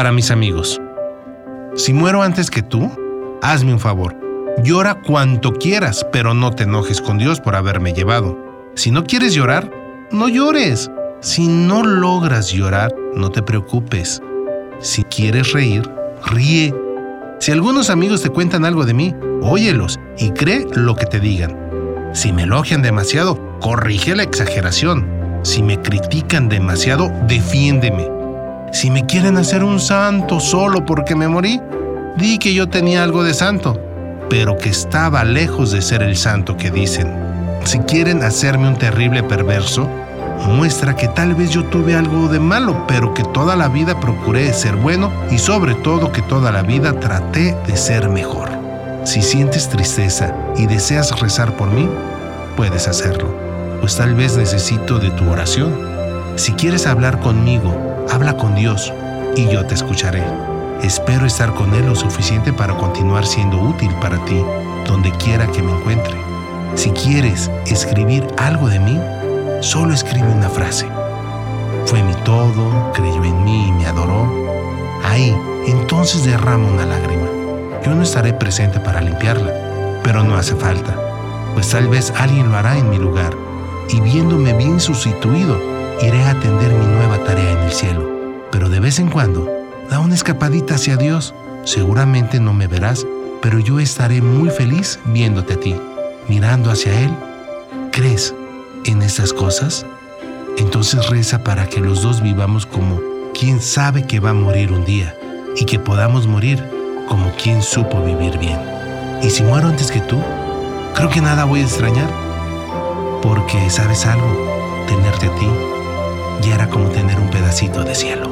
Para mis amigos, si muero antes que tú, hazme un favor. Llora cuanto quieras, pero no te enojes con Dios por haberme llevado. Si no quieres llorar, no llores. Si no logras llorar, no te preocupes. Si quieres reír, ríe. Si algunos amigos te cuentan algo de mí, óyelos y cree lo que te digan. Si me elogian demasiado, corrige la exageración. Si me critican demasiado, defiéndeme. Si me quieren hacer un santo solo porque me morí, di que yo tenía algo de santo, pero que estaba lejos de ser el santo que dicen. Si quieren hacerme un terrible perverso, muestra que tal vez yo tuve algo de malo, pero que toda la vida procuré ser bueno y sobre todo que toda la vida traté de ser mejor. Si sientes tristeza y deseas rezar por mí, puedes hacerlo, pues tal vez necesito de tu oración. Si quieres hablar conmigo, habla con Dios y yo te escucharé. Espero estar con Él lo suficiente para continuar siendo útil para ti, donde quiera que me encuentre. Si quieres escribir algo de mí, solo escribe una frase. Fue mi todo, creyó en mí y me adoró. Ahí, entonces derrama una lágrima. Yo no estaré presente para limpiarla, pero no hace falta, pues tal vez alguien lo hará en mi lugar, y viéndome bien sustituido, iré a atender mi nueva tarea en el cielo. De vez en cuando, da una escapadita hacia Dios. Seguramente no me verás, pero yo estaré muy feliz viéndote a ti, mirando hacia Él. ¿Crees en esas cosas? Entonces reza para que los dos vivamos como quien sabe que va a morir un día y que podamos morir como quien supo vivir bien. Y si muero antes que tú, creo que nada voy a extrañar, porque sabes algo, tenerte a ti ya era como tener un pedacito de cielo.